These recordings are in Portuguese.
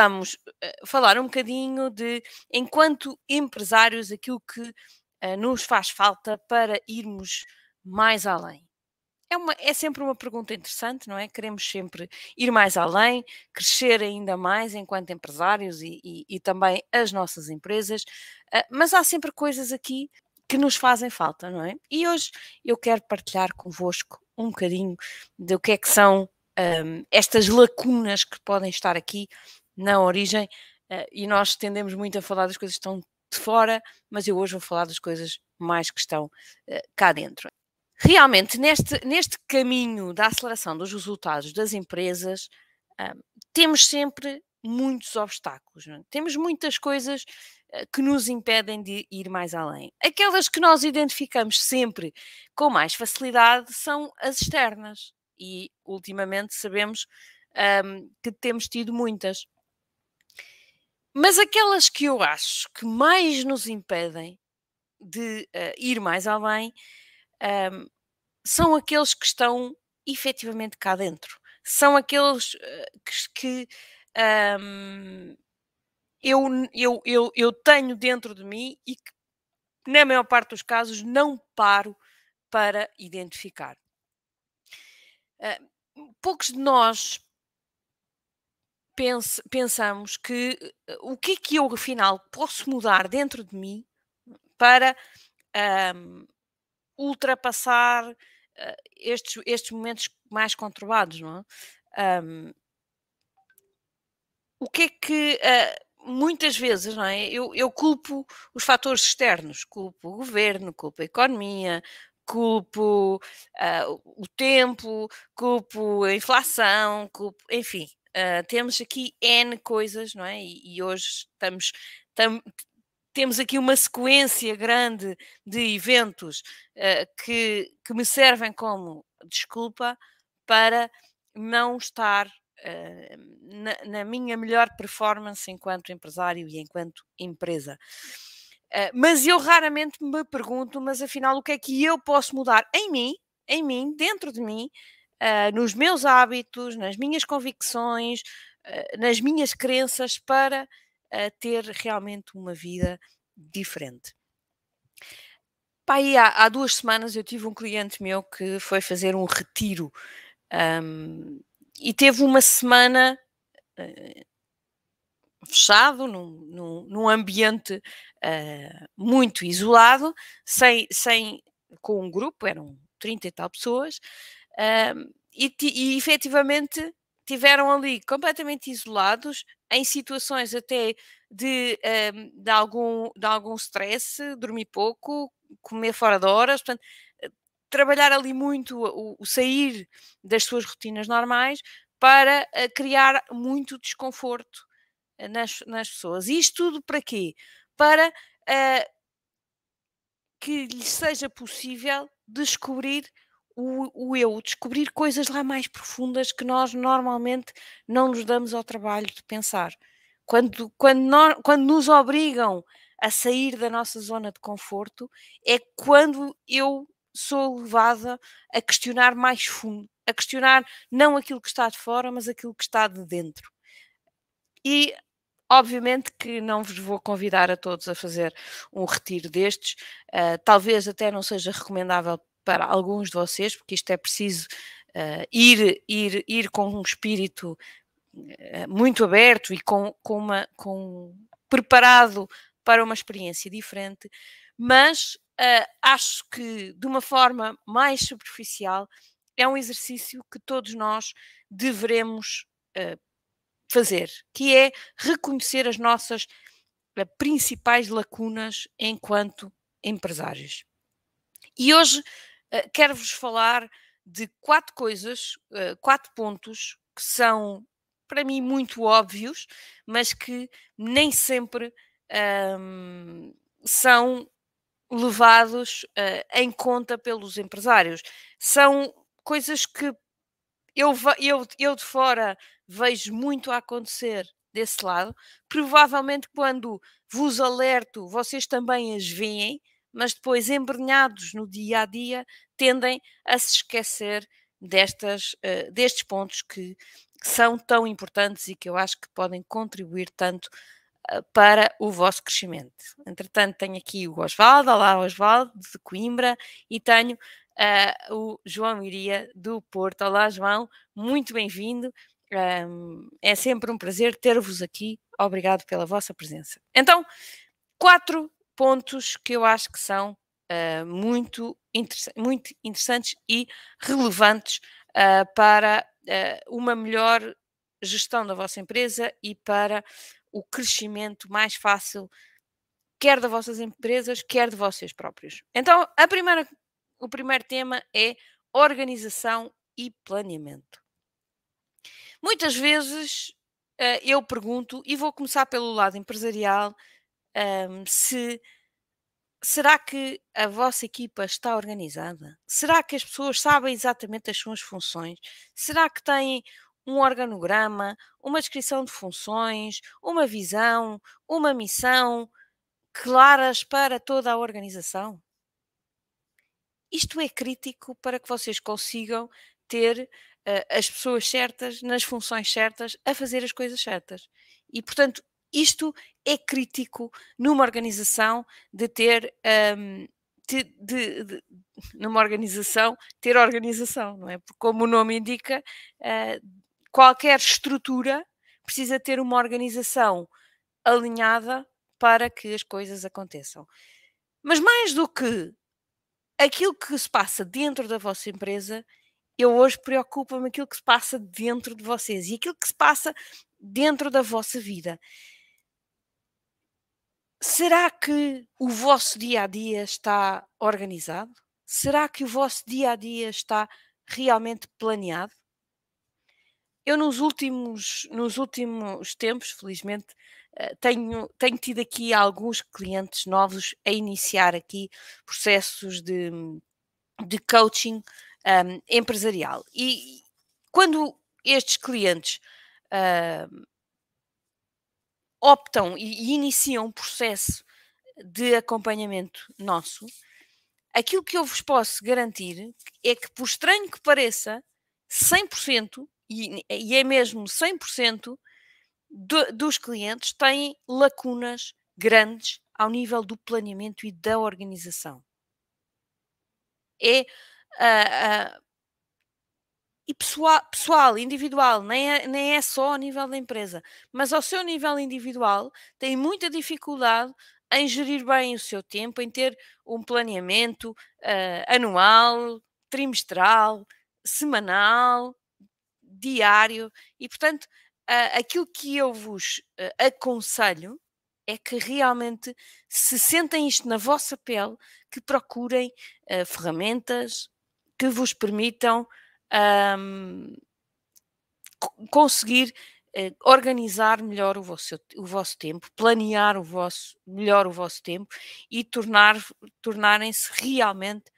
vamos uh, falar um bocadinho de, enquanto empresários, aquilo que uh, nos faz falta para irmos mais além. É, uma, é sempre uma pergunta interessante, não é? Queremos sempre ir mais além, crescer ainda mais enquanto empresários e, e, e também as nossas empresas, uh, mas há sempre coisas aqui que nos fazem falta, não é? E hoje eu quero partilhar convosco um bocadinho do que é que são um, estas lacunas que podem estar aqui na origem, uh, e nós tendemos muito a falar das coisas que estão de fora, mas eu hoje vou falar das coisas mais que estão uh, cá dentro. Realmente, neste, neste caminho da aceleração dos resultados das empresas, um, temos sempre muitos obstáculos, é? temos muitas coisas uh, que nos impedem de ir mais além. Aquelas que nós identificamos sempre com mais facilidade são as externas, e ultimamente sabemos um, que temos tido muitas. Mas aquelas que eu acho que mais nos impedem de uh, ir mais além um, são aqueles que estão efetivamente cá dentro. São aqueles uh, que, que um, eu, eu, eu, eu tenho dentro de mim e que, na maior parte dos casos, não paro para identificar. Uh, poucos de nós pensamos que uh, o que é que eu, afinal, posso mudar dentro de mim para um, ultrapassar uh, estes, estes momentos mais conturbados, não é? Um, o que é que uh, muitas vezes, não é? Eu, eu, culpo os fatores externos, culpo o governo, culpo a economia, culpo uh, o tempo, culpo a inflação, culpo, enfim, uh, temos aqui N coisas, não é? E, e hoje estamos, tam, temos aqui uma sequência grande de eventos uh, que, que me servem como desculpa para não estar uh, na, na, minha melhor performance enquanto empresário e enquanto empresa. Mas eu raramente me pergunto, mas afinal, o que é que eu posso mudar em mim, em mim, dentro de mim, nos meus hábitos, nas minhas convicções, nas minhas crenças para a ter realmente uma vida diferente. Pai, há, há, duas semanas eu tive um cliente meu que foi fazer um retiro um, e teve uma semana uh, fechado, num, num, num ambiente uh, muito isolado, sem, sem, com um grupo, eram 30 e tal pessoas, e, e efetivamente tiveram ali completamente isolados, em situações até de, de, algum, de algum stress, dormir pouco, comer fora de horas, portanto, eh, trabalhar ali muito o, o sair das suas rotinas normais para uh, criar muito desconforto uh, nas, nas pessoas. E isto tudo para quê? Para uh, que lhes seja possível descobrir o, o, eu, descobrir coisas lá mais profundas que nós normalmente não nos damos ao trabalho de pensar. Quando, quando, nós, quando nos obrigam a sair da nossa zona de conforto, é quando eu sou levada a questionar mais fundo, a questionar não aquilo que está de fora, mas aquilo que está de dentro. E Obviamente que não vos vou convidar a todos a fazer um retiro destes, uh, talvez até não seja recomendável para alguns de vocês, porque isto é preciso uh, ir, ir, ir com um espírito uh, muito aberto e com, com uma, com, preparado para uma experiência diferente, mas uh, acho que de uma forma mais superficial é um exercício que todos nós deveremos fazer, que é reconhecer as nossas principais lacunas enquanto empresários. E hoje eh, quero-vos falar de quatro coisas, uh, quatro pontos que são para mim muito óbvios, mas que nem sempre um, são levados uh, em conta pelos empresários. São coisas que eu, eu, eu de fora vejo muito a acontecer desse lado. Provavelmente quando vos alerto, vocês também as veem, mas depois, embrenhados no dia a dia, tendem a se esquecer destas, uh, destes pontos que são tão importantes e que eu acho que podem contribuir tanto uh, para o vosso crescimento. Entretanto, tenho aqui o Osvaldo, olá Osvaldo, de Coimbra, e tenho uh, o João Iria, do Porto. Olá, João, muito bem-vindo. Um, é sempre um prazer ter-vos aqui. Obrigado pela vossa presença. Então, quatro pontos que eu acho que são uh, muito, interessa muito interessantes e relevantes uh, para uh, uma melhor gestão da vossa empresa e para o crescimento mais fácil, quer das vossas empresas, quer de vocês próprios. Então, a primeira, o primeiro tema é organização e planeamento. Muitas vezes eu pergunto, e vou começar pelo lado empresarial, um, se será que a vossa equipa está organizada? Será que as pessoas sabem exatamente as suas funções? Será que têm um organograma, uma descrição de funções, uma visão, uma missão claras para toda a organização? Isto é crítico para que vocês consigam ter uh, as pessoas certas, nas funções certas, a fazer as coisas certas. E, portanto, isto é crítico numa organização de ter. Um, de, de, de, numa organização, ter organização, não é? Porque, como o nome indica, uh, qualquer estrutura precisa ter uma organização alinhada para que as coisas aconteçam. Mas mais do que aquilo que se passa dentro da vossa empresa, eu hoje preocupo-me aquilo que se passa dentro de vocês e aquilo que se passa dentro da vossa vida. Será que o vosso dia a dia está organizado? Será que o vosso dia a dia está realmente planeado? Eu nos últimos, nos últimos tempos, felizmente, eh, tenho, tenho tido aqui alguns clientes novos a iniciar aqui processos de, de coaching um, empresarial. E quando estes clientes uh, optam e, iniciam um processo de acompanhamento nosso, aquilo que eu vos posso garantir é que, por estranho que pareça, 100%, e, e é mesmo 100%, do, dos clientes têm lacunas grandes ao nível do planeamento e da organização. É uh, uh, e pessoal, pessoal individual, nem é, nem é só ao nível da empresa, mas ao seu nível individual, tem muita dificuldade em gerir bem o seu tempo, em ter um planeamento uh, anual, trimestral, semanal, diário, e portanto, uh, aquilo que eu vos uh, aconselho é que realmente se sentem isto na vossa pele, que procurem ferramentas que vos permitam um, conseguir uh, organizar melhor o vosso, o vosso tempo, planear o vosso, melhor o vosso tempo e tornar, tornarem-se realmente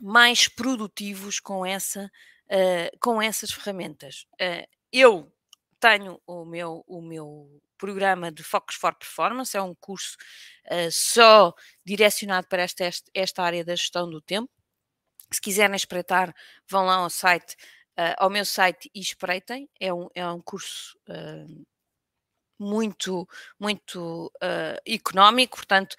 mais produtivos com, essa, uh, com essas ferramentas. Uh, eu tenho o meu, o meu programa de Focus for Performance, é um curso só direcionado para esta, esta área da gestão do tempo se quiserem espreitar, vão lá ao site, uh, ao meu site e espreitem. É um, é um curso uh, muito, muito uh, económico, portanto,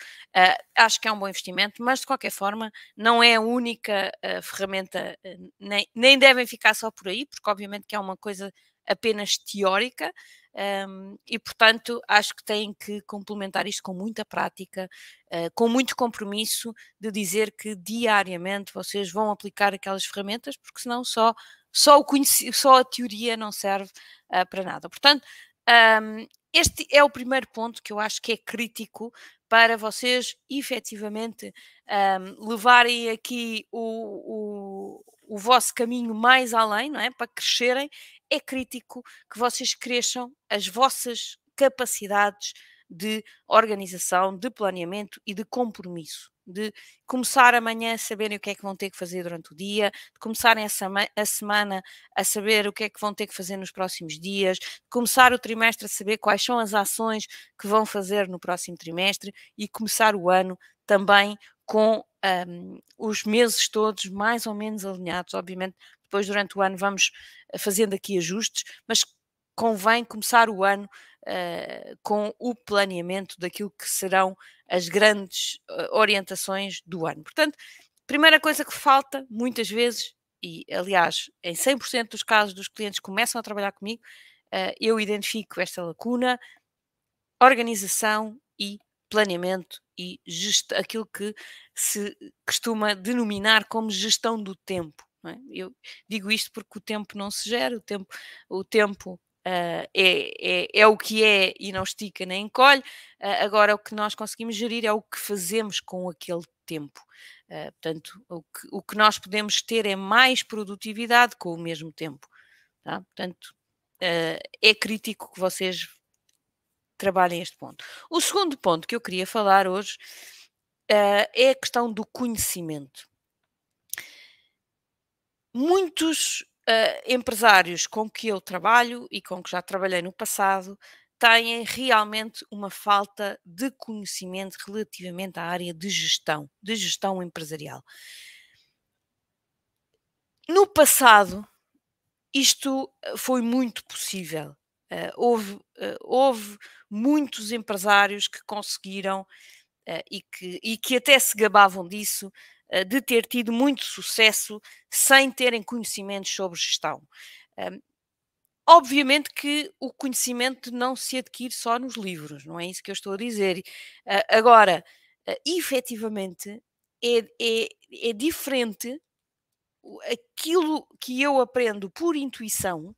acho que é um bom investimento, mas de qualquer forma não é a única ferramenta, nem, nem devem ficar só por aí, porque obviamente que é uma coisa apenas teórica, um, e portanto acho que têm que complementar isto com muita prática, uh, com muito compromisso de dizer que diariamente vocês vão aplicar aquelas ferramentas, porque senão só, só, o só a teoria não serve uh, para nada. Portanto, um, este é o primeiro ponto que eu acho que é crítico para vocês efetivamente um, levarem aqui o, o, o vosso caminho mais além, não é? Para crescerem é crítico que vocês cresçam as vossas capacidades de organização, de planeamento e de compromisso. De começar amanhã a saberem o que é que vão ter que fazer durante o dia, de começarem a, a semana a saber o que é que vão ter que fazer nos próximos dias, de começar o trimestre a saber quais são as ações que vão fazer no próximo trimestre e começar o ano também com um, os meses todos mais ou menos alinhados. Obviamente, depois durante o ano vamos fazendo aqui ajustes, mas convém começar o ano uh, com o planeamento daquilo que serão as grandes uh, orientações do ano. Portanto, primeira coisa que falta, muitas vezes, e aliás, em 100% dos casos dos clientes começam a trabalhar comigo, uh, eu identifico esta lacuna, organização e planeamento e aquilo que se costuma denominar como gestão do tempo. É? Eu digo isto porque o tempo não se gera, o tempo, o tempo Uh, é, é, é, o que é e não estica nem encolhe. Uh, agora, o que nós conseguimos gerir é o que fazemos com aquele tempo. Uh, portanto, o que, o que, nós podemos ter é mais produtividade com o mesmo tempo. Tá? Portanto, é crítico que vocês trabalhem este ponto. O segundo ponto que eu queria falar hoje é a questão do conhecimento. Muitos uh, empresários com que eu trabalho e com que já trabalhei no passado têm realmente uma falta de conhecimento relativamente à área de gestão, de gestão empresarial. No passado, isto eh, foi muito possível. Uh, houve, uh, houve muitos empresários que conseguiram uh, e, que, e que até se gabavam disso, de ter tido muito sucesso sem terem conhecimentos sobre gestão. Obviamente que o conhecimento não se adquire só nos livros, não é isso que eu estou a dizer. Agora, efetivamente, é, é, é, diferente aquilo que eu aprendo por intuição,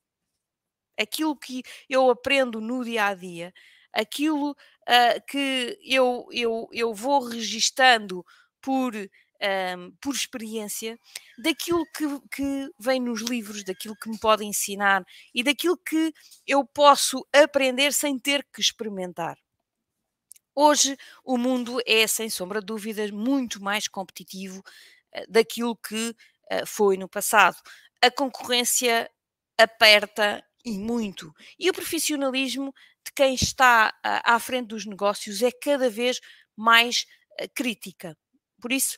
aquilo que eu aprendo no dia a dia, aquilo uh, que eu, eu, eu vou registando por um, por experiência, daquilo que, que vem nos livros, daquilo que me podem ensinar e daquilo que eu posso aprender sem ter que experimentar. Hoje o mundo é, sem sombra de dúvidas, muito mais competitivo uh, daquilo que uh, foi no passado. A concorrência aperta e muito. E o profissionalismo de quem está uh, à frente dos negócios é cada vez mais crítica. Por isso,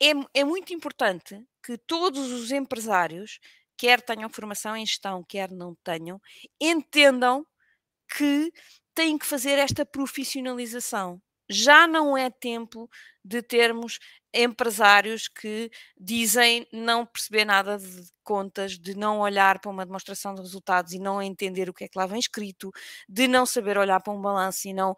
é, é muito importante que todos os empresários, quer tenham formação em gestão, quer não tenham, entendam que têm que fazer esta profissionalização. Já não é tempo de termos empresários que dizem não perceber nada de contas, de não olhar para uma demonstração de resultados e não entender o que é que lá vem escrito, de não saber olhar para um balanço e não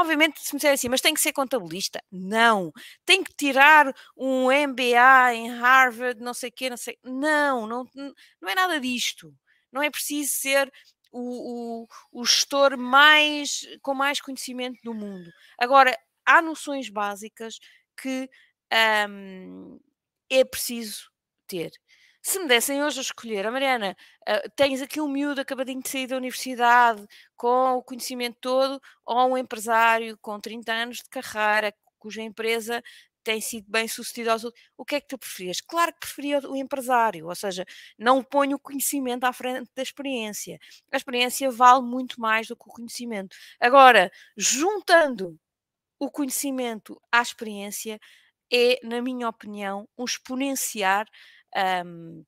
Obviamente, se me disser assim, mas tem que ser contabilista. Não. Tem que tirar um MBA em Harvard, não sei o quê, não sei. Não, não, não é nada disto. Não é preciso ser o, o, o gestor mais, com mais conhecimento do mundo. Agora, há noções básicas que hum, é preciso ter. Se me dessem hoje a escolher, a Mariana, uh, tens aqui um miúdo acabadinho de sair da universidade, com o conhecimento todo, ou um empresário com 30 anos de carreira, cuja empresa tem sido bem sucedida aos outros, o que é que tu preferias? Claro que preferia o empresário, ou seja, não ponho o conhecimento à frente da experiência. A experiência vale muito mais do que o conhecimento. Agora, juntando o conhecimento à experiência, é, na minha opinião, um exponenciar um,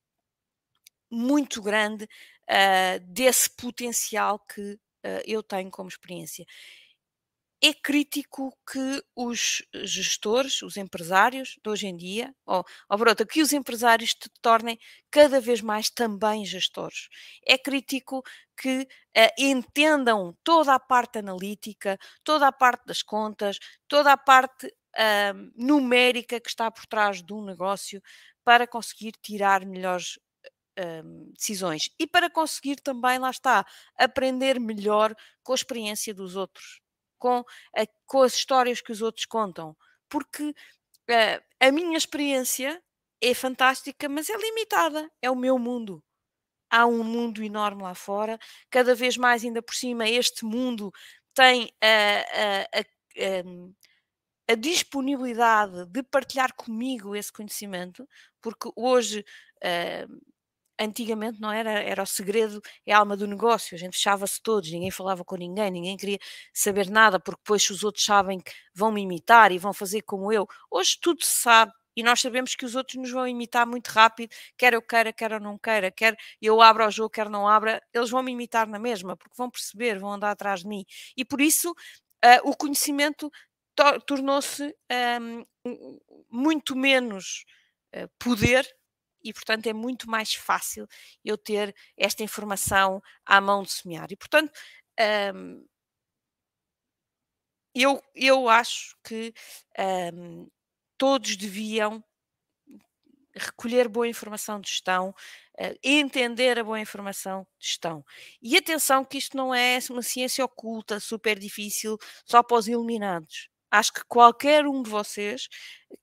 muito grande uh, desse potencial que uh, eu tenho como experiência. É crítico que os gestores, os empresários de hoje em dia, ou, ou brota, que os empresários se tornem cada vez mais também gestores. É crítico que uh, entendam toda a parte analítica, toda a parte das contas, toda a parte numérica que está por trás de um negócio, para conseguir tirar melhores um, decisões e para conseguir também, lá está, aprender melhor com a experiência dos outros, com, a, com as histórias que os outros contam, porque uh, a minha experiência é fantástica, mas é limitada, é o meu mundo. Há um mundo enorme lá fora, cada vez mais, ainda por cima, este mundo tem a, a, a, hum, a disponibilidade de partilhar comigo esse conhecimento, porque hoje, uh, antigamente não era, era o segredo, é a alma do negócio, a gente fechava-se todos, ninguém falava com ninguém, ninguém queria saber nada, porque depois os outros sabem que vão me imitar e vão fazer como eu. Hoje tudo se sabe, E nós sabemos que os outros nos vão imitar muito rápido, quer eu queira, quer eu não queira, quer eu abra o jogo, quer não abra, eles vão me imitar na mesma, porque vão perceber, vão andar atrás de mim. E por isso uh, o conhecimento tornou-se um, muito menos uh, poder e, portanto, é muito mais fácil eu ter esta informação à mão de semear. E, portanto, um, eu, eu acho que um, todos deviam recolher boa informação de gestão, uh, entender a boa informação de gestão. E atenção que isto não é uma ciência oculta, super difícil, só para os iluminados. Acho que qualquer um de vocês,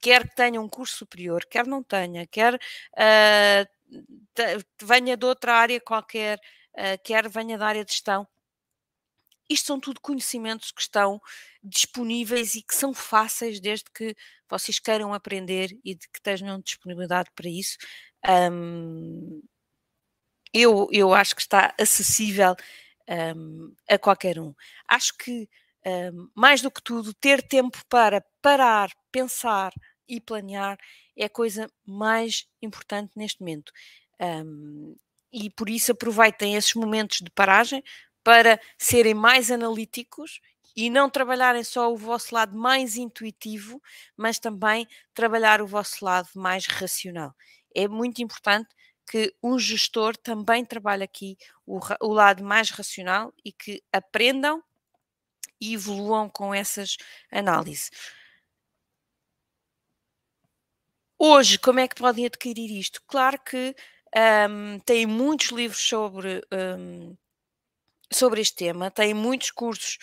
quer que tenha um curso superior, quer não tenha, quer uh, venha de outra área qualquer, uh, quer venha da área de gestão, isto são tudo conhecimentos que estão disponíveis e que são fáceis desde que vocês queiram aprender e de que tenham disponibilidade para isso. Um, eu, eu acho que está acessível um, a qualquer um. Acho que, um, mais do que tudo, ter tempo para parar, pensar e planear é a coisa mais importante neste momento. e por isso aproveitem esses momentos de paragem para serem mais analíticos e não trabalharem só o vosso lado mais intuitivo, mas também trabalhar o vosso lado mais racional. É muito importante que um gestor também trabalhe aqui o, o lado mais racional e que aprendam e evoluam com essas análises. Hoje, como é que podem adquirir isto? Claro que um, tem muitos livros sobre um, sobre este tema, tem muitos cursos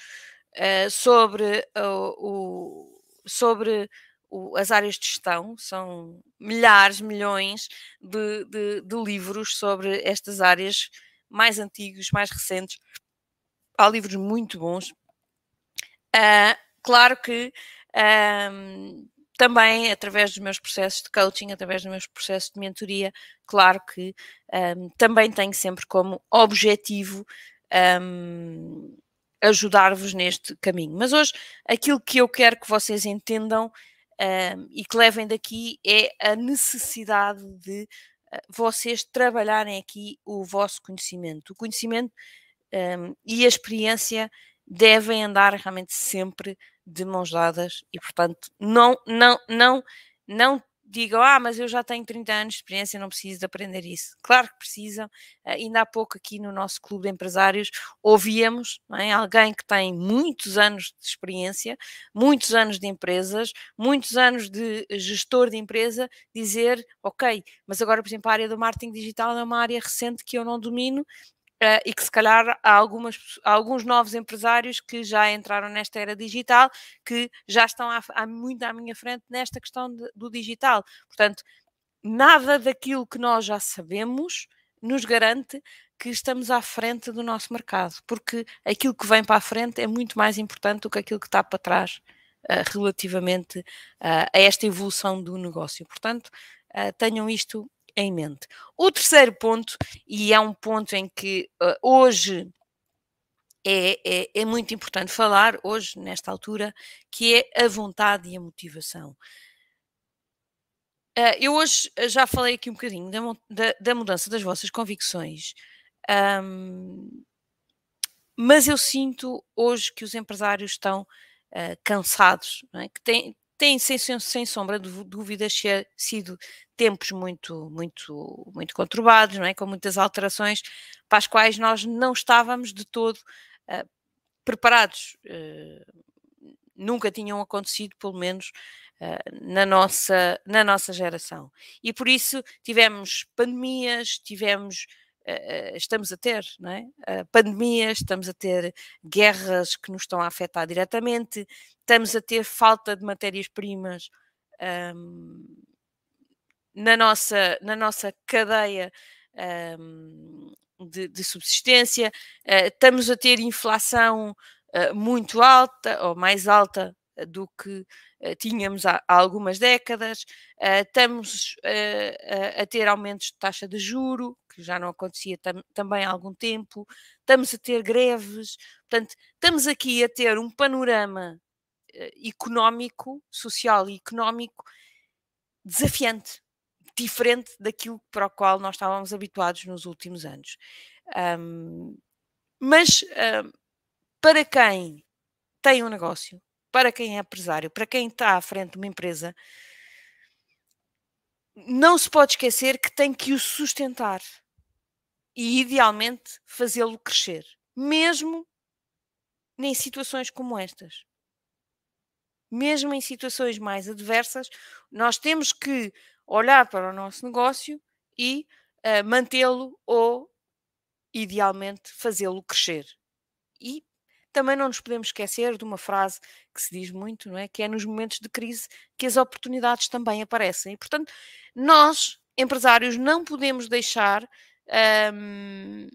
uh, sobre, uh, o, sobre o, as áreas de gestão, são milhares, milhões de, de, de, livros sobre estas áreas mais antigos, mais recentes. Há livros muito bons. Uh, claro que um, também através dos meus processos de coaching, através dos meus processos de mentoria, claro que um, também tenho sempre como objetivo um, ajudar-vos neste caminho. Mas hoje aquilo que eu quero que vocês entendam um, e que levem daqui é a necessidade de uh, vocês trabalharem aqui o vosso conhecimento. O conhecimento e a experiência devem andar realmente sempre de mãos dadas e, portanto, não, não, não, não digam, ah, mas eu já tenho 30 anos de experiência, não preciso de aprender isso. Claro que precisam. Uh, ainda há pouco aqui no nosso clube de empresários ouvíamos é, alguém que tem muitos anos de experiência, muitos anos de empresas, muitos anos de gestor de empresa, dizer, ok, mas agora, por exemplo, a área do marketing digital é uma área recente que eu não domino Uh, e que se calhar há, algumas, há alguns novos empresários que já entraram nesta era digital, que já estão há, há muito à minha frente nesta questão de, do digital. Portanto, nada daquilo que nós já sabemos nos garante que estamos à frente do nosso mercado, porque aquilo que vem para a frente é muito mais importante do que aquilo que está para trás uh, relativamente uh, a esta evolução do negócio. Portanto, tenham isto em mente. O terceiro ponto, e é um ponto em que uh, hoje é, é, é, muito importante falar, hoje, nesta altura, que é a vontade e a motivação. Uh, eu hoje já falei aqui um bocadinho da, da, da mudança das vossas convicções, um, mas eu sinto hoje que os empresários estão uh, cansados, é? que têm, têm sem, sem sombra de dúvidas sido tempos muito, muito, muito conturbados, não é? com muitas alterações para as quais nós não estávamos de todo uh, preparados. Uh, nunca tinham acontecido, pelo menos uh, na, nossa, na nossa geração. E por isso tivemos pandemias, tivemos estamos a ter, não é? pandemias, estamos a ter guerras que nos estão a afetar diretamente, estamos a ter falta de matérias-primas um, na nossa, na nossa cadeia um, de, de, subsistência, uh, estamos a ter inflação uh, muito alta ou mais alta do que tínhamos há, algumas décadas, estamos a ter aumentos de taxa de juro, que já não acontecia tam, também há algum tempo, estamos a ter greves, portanto, estamos aqui a ter um panorama económico, social e económico desafiante, diferente daquilo para o qual nós estávamos habituados nos últimos anos. Um, mas para quem tem um negócio, para quem é empresário, para quem está à frente de uma empresa, não se pode esquecer que tem que o sustentar e, idealmente, fazê-lo crescer, mesmo em situações como estas. Mesmo em situações mais adversas, nós temos que olhar para o nosso negócio e uh, mantê-lo ou, idealmente, fazê-lo crescer. E também não nos podemos esquecer de uma frase que se diz muito, não é? Que é nos momentos de crise que as oportunidades também aparecem. E, portanto, nós, empresários, não podemos deixar um,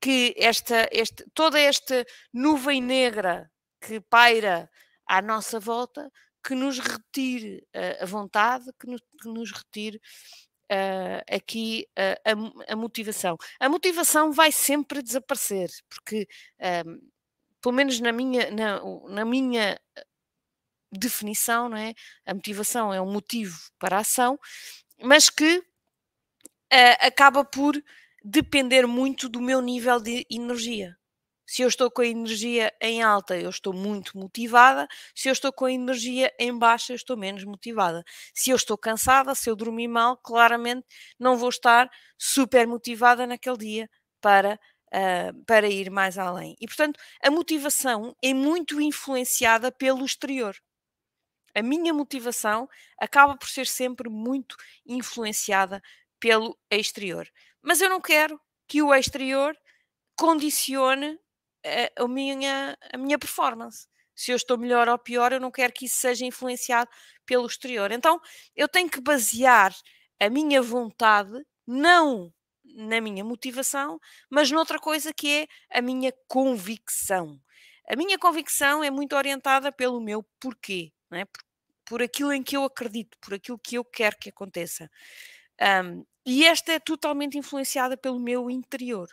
que esta, este, toda esta nuvem negra que paira à nossa volta, que nos retire uh, a vontade, que nos, que nos retire Uh, aqui uh, a, a, motivação. A motivação vai sempre desaparecer, porque um, pelo menos na minha, na, na minha eh, definição, não é? A motivação é um motivo para a ação, mas que uh, acaba por depender muito do meu nível de energia. Se eu estou com a energia em alta, eu estou muito motivada. Se eu estou com a energia em baixa, eu estou menos motivada. Se eu estou cansada, se eu dormir mal, claramente não vou estar super motivada naquele dia para uh, para ir mais além. E, portanto, a motivação é muito influenciada pelo exterior. A minha motivação acaba por ser sempre muito influenciada pelo exterior. Mas eu não quero que o exterior condicione a, a, minha, a minha performance. Se eu estou melhor ou pior, eu não quero que isso seja influenciado pelo exterior. Então, eu tenho que basear a minha vontade não na minha motivação, mas noutra coisa que é a minha convicção. A minha convicção é muito orientada pelo meu porquê, é? por, por aquilo em que eu acredito, por aquilo que eu quero que aconteça. Um, e esta é totalmente influenciada pelo meu interior.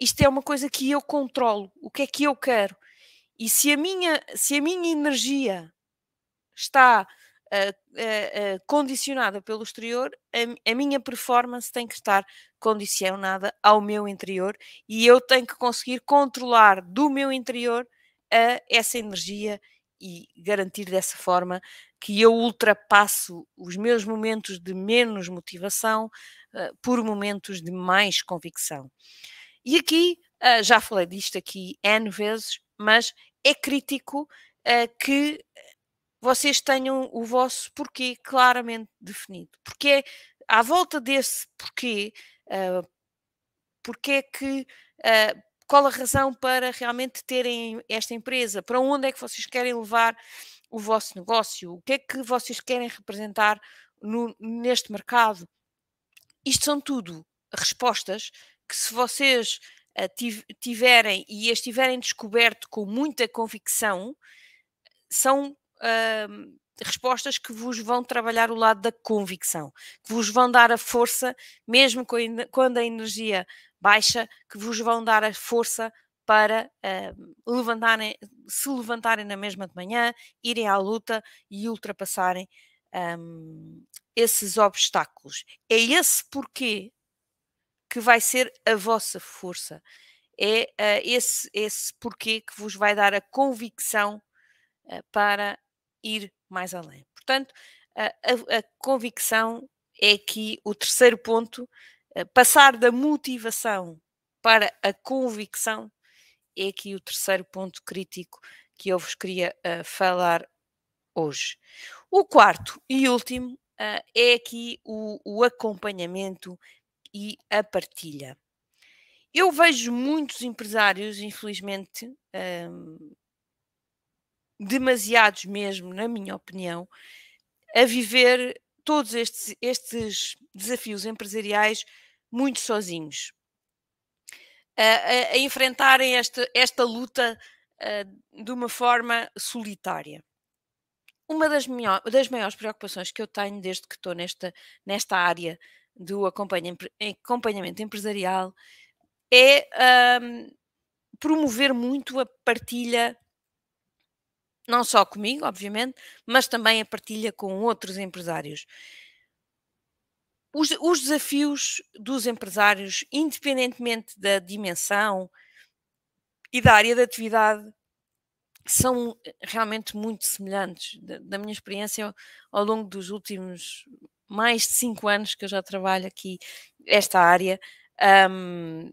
Isto é uma coisa que eu controlo, o que é que eu quero. E se a minha, se a minha energia está uh, condicionada pelo exterior, a, a, minha performance tem que estar condicionada ao meu interior e eu tenho que conseguir controlar do meu interior essa energia e garantir dessa forma que eu ultrapasso os meus momentos de menos motivação uh, por momentos de mais convicção. E aqui, uh, já falei disto aqui N vezes, mas é crítico uh, que vocês tenham o vosso porquê claramente definido. Porque é à volta desse porquê, uh, porque é que, uh, qual a razão para realmente terem esta empresa? Para onde é que vocês querem levar o vosso negócio? O que é que vocês querem representar no, neste mercado? Isto são tudo respostas que, se vocês uh, tiverem e as tiverem descoberto com muita convicção, são respostas que vos vão trabalhar o lado da convicção, que vos vão dar a força, mesmo quando a energia baixa, que vos vão dar a força para uh, levantarem, se levantarem na mesma de manhã, irem à luta e ultrapassarem um, esses obstáculos. É esse porquê que vai ser a vossa força. É uh, esse, esse porquê que vos vai dar a convicção uh, para ir mais além. Portanto, a, a, convicção é aqui o terceiro ponto. Eh, passar da motivação para a convicção é aqui o terceiro ponto crítico que eu vos queria uh, falar hoje. O quarto e último uh, é aqui o, o, acompanhamento e a partilha. Eu vejo muitos empresários, infelizmente, demasiados mesmo, na minha opinião, a viver todos estes, estes desafios empresariais muito sozinhos, a, a, a enfrentarem esta, esta luta uh, de uma forma solitária. Uma das, minha, das maiores preocupações que eu tenho desde que estou nesta, nesta área do acompanhamento empresarial é um, promover muito a partilha não só comigo, obviamente, mas também a partilha com outros empresários. Os, os desafios dos empresários, independentemente da dimensão e da área de atividade, são realmente muito semelhantes. Da, da minha experiência ao longo dos últimos mais de cinco anos que eu já trabalho aqui esta área, um,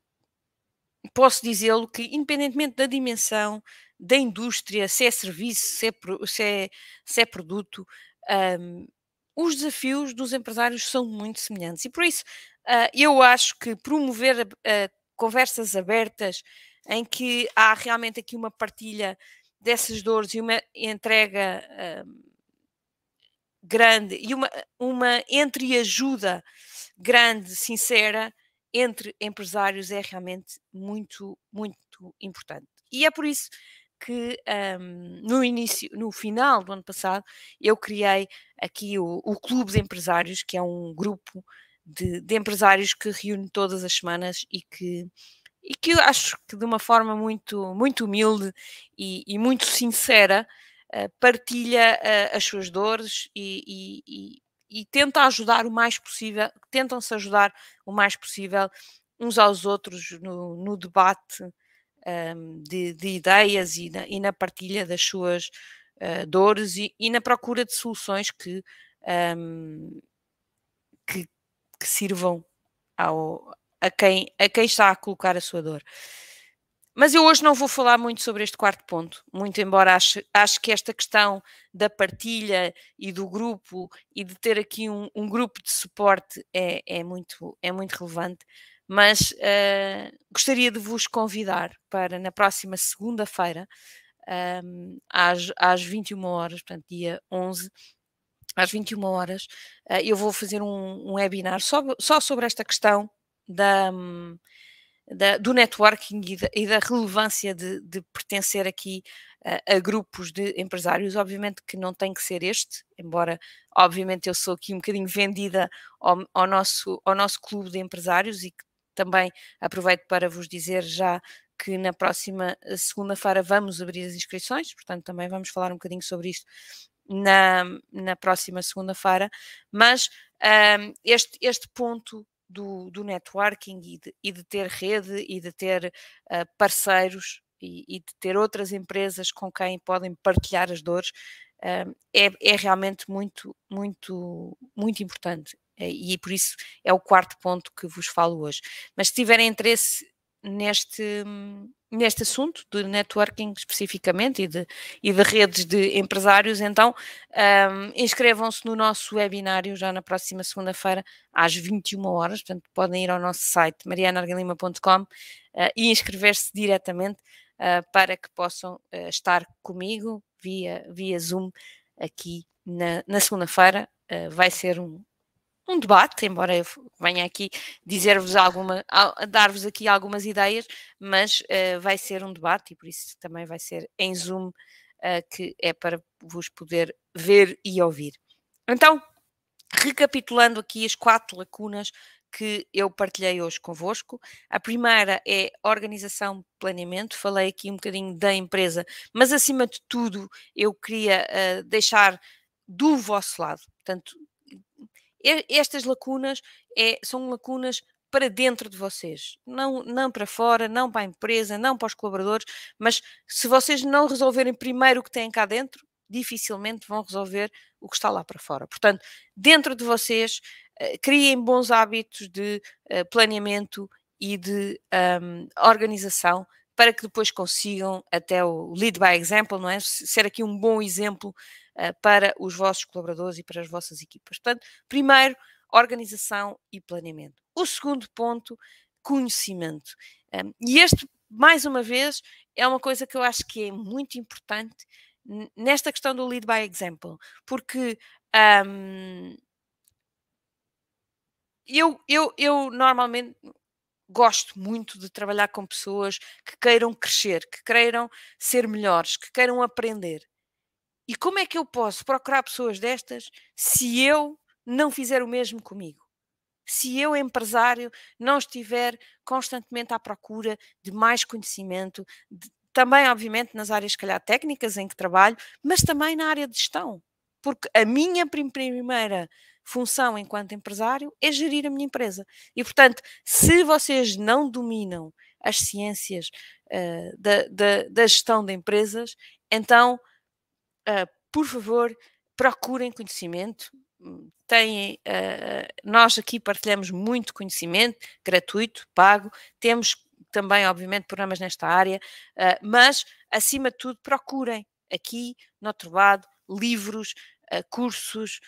posso dizê-lo que, independentemente da dimensão da indústria, se é serviço, se é, se é, se é produto, um, os desafios dos empresários são muito semelhantes. E por isso, uh, eu acho que promover uh, conversas abertas em que há realmente aqui uma partilha dessas dores e uma entrega uh, grande e uma, uma entreajuda grande, sincera, entre empresários é realmente muito, muito importante. E é por isso que um, no início, no final do ano passado, eu criei aqui o, o Clube de Empresários, que é um grupo de, de, empresários que reúne todas as semanas e que, e que acho que de uma forma muito, muito humilde e, e muito sincera uh, partilha uh, as suas dores e, e, e tenta ajudar o mais possível, tentam-se ajudar o mais possível uns aos outros no, no debate um, de, de, ideias e na, e na, partilha das suas uh, dores e, e, na procura de soluções que, um, que, que, sirvam ao, a, quem, a quem está a colocar a sua dor. Mas eu hoje não vou falar muito sobre este quarto ponto, muito embora ache, acho que esta questão da partilha e do grupo e de ter aqui um, um grupo de suporte é, é, muito, é muito relevante. Mas uh, gostaria de vos convidar para na próxima segunda-feira, um, às, às 21 horas, portanto, dia 11, às 21 horas, uh, eu vou fazer um, um webinar só, só sobre esta questão da. Um, da, do networking e da, e da relevância de, de, pertencer aqui a, a, grupos de empresários. Obviamente que não tem que ser este, embora, obviamente, eu sou aqui um bocadinho vendida ao, ao nosso, ao nosso clube de empresários e que também aproveito para vos dizer já que na próxima eh, segunda-feira vamos abrir as inscrições, portanto, também vamos falar um bocadinho sobre isto na, na próxima segunda-feira, mas um, este, este ponto do, do networking e de, e de, ter rede e de ter uh, parceiros e, e, de ter outras empresas com quem podem partilhar as dores é, é realmente muito, muito, muito importante. E por isso é o quarto ponto que vos falo hoje. Mas se tiverem interesse neste, neste assunto de networking especificamente e de, e de redes de empresários, então um, inscrevam-se no nosso webinário já na próxima segunda-feira às 21 horas, portanto podem ir ao nosso site marianargalima.com uh, e inscrever-se diretamente uh, para que possam uh, estar comigo via, via Zoom aqui na, na segunda-feira. vai ser um, um debate, embora eu venha aqui dizer-vos alguma, dar-vos aqui algumas ideias, mas uh, vai ser um debate e por isso também vai ser em Zoom, uh, que é para vos poder ver e ouvir. Então, recapitulando aqui as quatro lacunas que eu partilhei hoje convosco. A primeira é organização, planeamento. Falei aqui um bocadinho da empresa, mas acima de tudo eu queria uh, deixar do vosso lado. Portanto, estas lacunas é, são lacunas para dentro de vocês, não, não para fora, não para a empresa, não para os colaboradores, mas se vocês não resolverem primeiro o que têm cá dentro, dificilmente vão resolver o que está lá para fora. Portanto, dentro de vocês, uh, criem bons hábitos de uh, planeamento e de um, organização para que depois consigam até o lead by example, não é? Ser aqui um bom exemplo uh, para os vossos colaboradores e para as vossas equipas. Portanto, primeiro, organização e planeamento. O segundo ponto, conhecimento. E este, mais uma vez, é uma coisa que eu acho que é muito importante nesta questão do lead by example, porque um, eu, eu, eu normalmente gosto muito de trabalhar com pessoas que queiram crescer, que queiram ser melhores, que queiram aprender. E como é que eu posso procurar pessoas destas se eu não fizer o mesmo comigo? Se eu, empresário, não estiver constantemente à procura de mais conhecimento, de, também, obviamente, nas áreas, se calhar, técnicas em que trabalho, mas também na área de gestão. Porque a minha primeira função enquanto empresário é gerir a minha empresa. E, portanto, se vocês não dominam as ciências uh, da, da, da, gestão de empresas, então, uh, por favor, procurem conhecimento. Têm, uh, nós aqui partilhamos muito conhecimento gratuito, pago, temos também, obviamente, programas nesta área, mas, acima de tudo, procurem aqui no outro lado livros, cursos,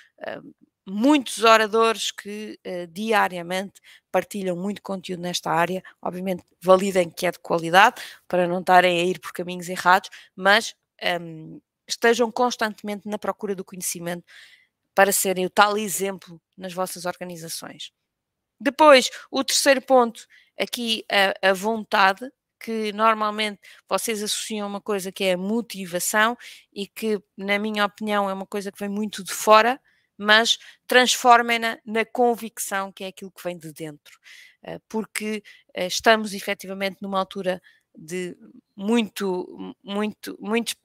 muitos oradores que uh, diariamente partilham muito conteúdo nesta área. Obviamente, validem que é de qualidade, para não estarem a ir por caminhos errados, mas um, estejam constantemente na procura do conhecimento para serem o tal exemplo nas vossas organizações. Depois, o terceiro ponto, aqui a, a vontade, que normalmente vocês associam uma coisa que é a motivação e que, na minha opinião, é uma coisa que vem muito de fora mas transformem-na na convicção que é aquilo que vem de dentro, eh, porque eh, estamos efetivamente numa altura de muito, muito, muitos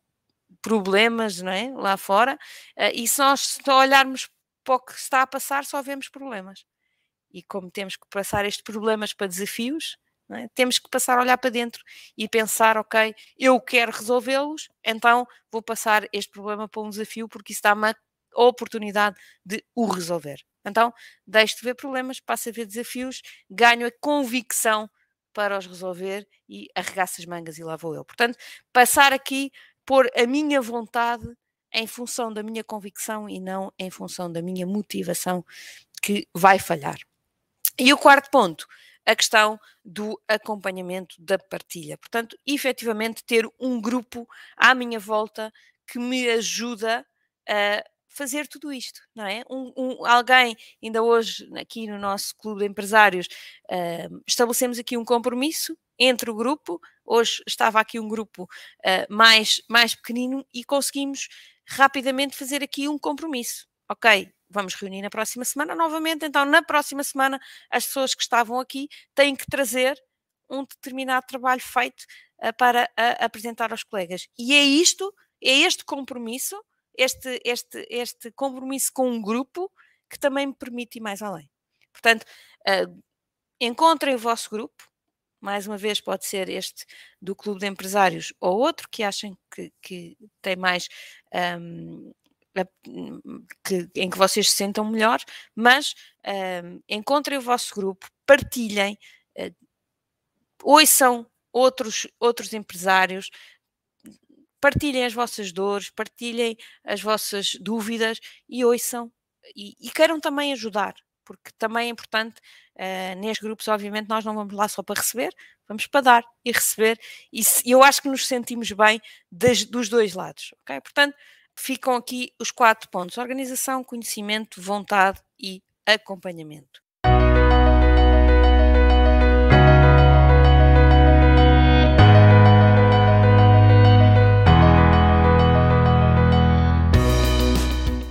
problemas não é? lá fora, eh, e se nós só olharmos para o que está a passar, só vemos problemas. E como temos que passar estes problemas para desafios, é? temos que passar a olhar para dentro e pensar, ok, eu quero resolvê-los, então vou passar este problema para um desafio, porque isso dá-me a oportunidade de o resolver. Então, deixo de ver problemas, passo a ver desafios, ganho a convicção para os resolver e arregaço as mangas e lá vou eu. Portanto, passar aqui, pôr a minha vontade em função da minha convicção e não em função da minha motivação que vai falhar. E o quarto ponto, a questão do acompanhamento da partilha. Portanto, efetivamente, ter um grupo à minha volta que me ajuda a fazer tudo isto, não é? Um, um, alguém, ainda hoje, aqui no nosso clube de empresários, uh, estabelecemos aqui um compromisso entre o grupo. Hoje estava aqui um grupo uh, mais, mais pequenino e conseguimos rapidamente fazer aqui um compromisso. Ok, vamos reunir na próxima semana novamente. Então, na próxima semana, as pessoas que estavam aqui têm que trazer um determinado trabalho feito uh, para apresentar aos colegas. E é isto, é este compromisso este, este, este compromisso com um grupo que também me permite ir mais além. Portanto, uh, encontrem o vosso grupo, mais uma vez pode ser este do Clube de Empresários ou outro que achem que, que tem mais um, que, em que vocês se sentam melhor, mas um, encontrem o vosso grupo, partilhem, uh, ouçam outros, outros empresários, partilhem as vossas dores, partilhem as vossas dúvidas e ouçam e, e queiram também ajudar, porque também é importante uh, nestes grupos, obviamente, nós não vamos lá só para receber, vamos para dar e receber, e se, eu acho que nos sentimos bem das, dos dois lados, ok? Portanto, ficam aqui os quatro pontos: organização, conhecimento, vontade e acompanhamento.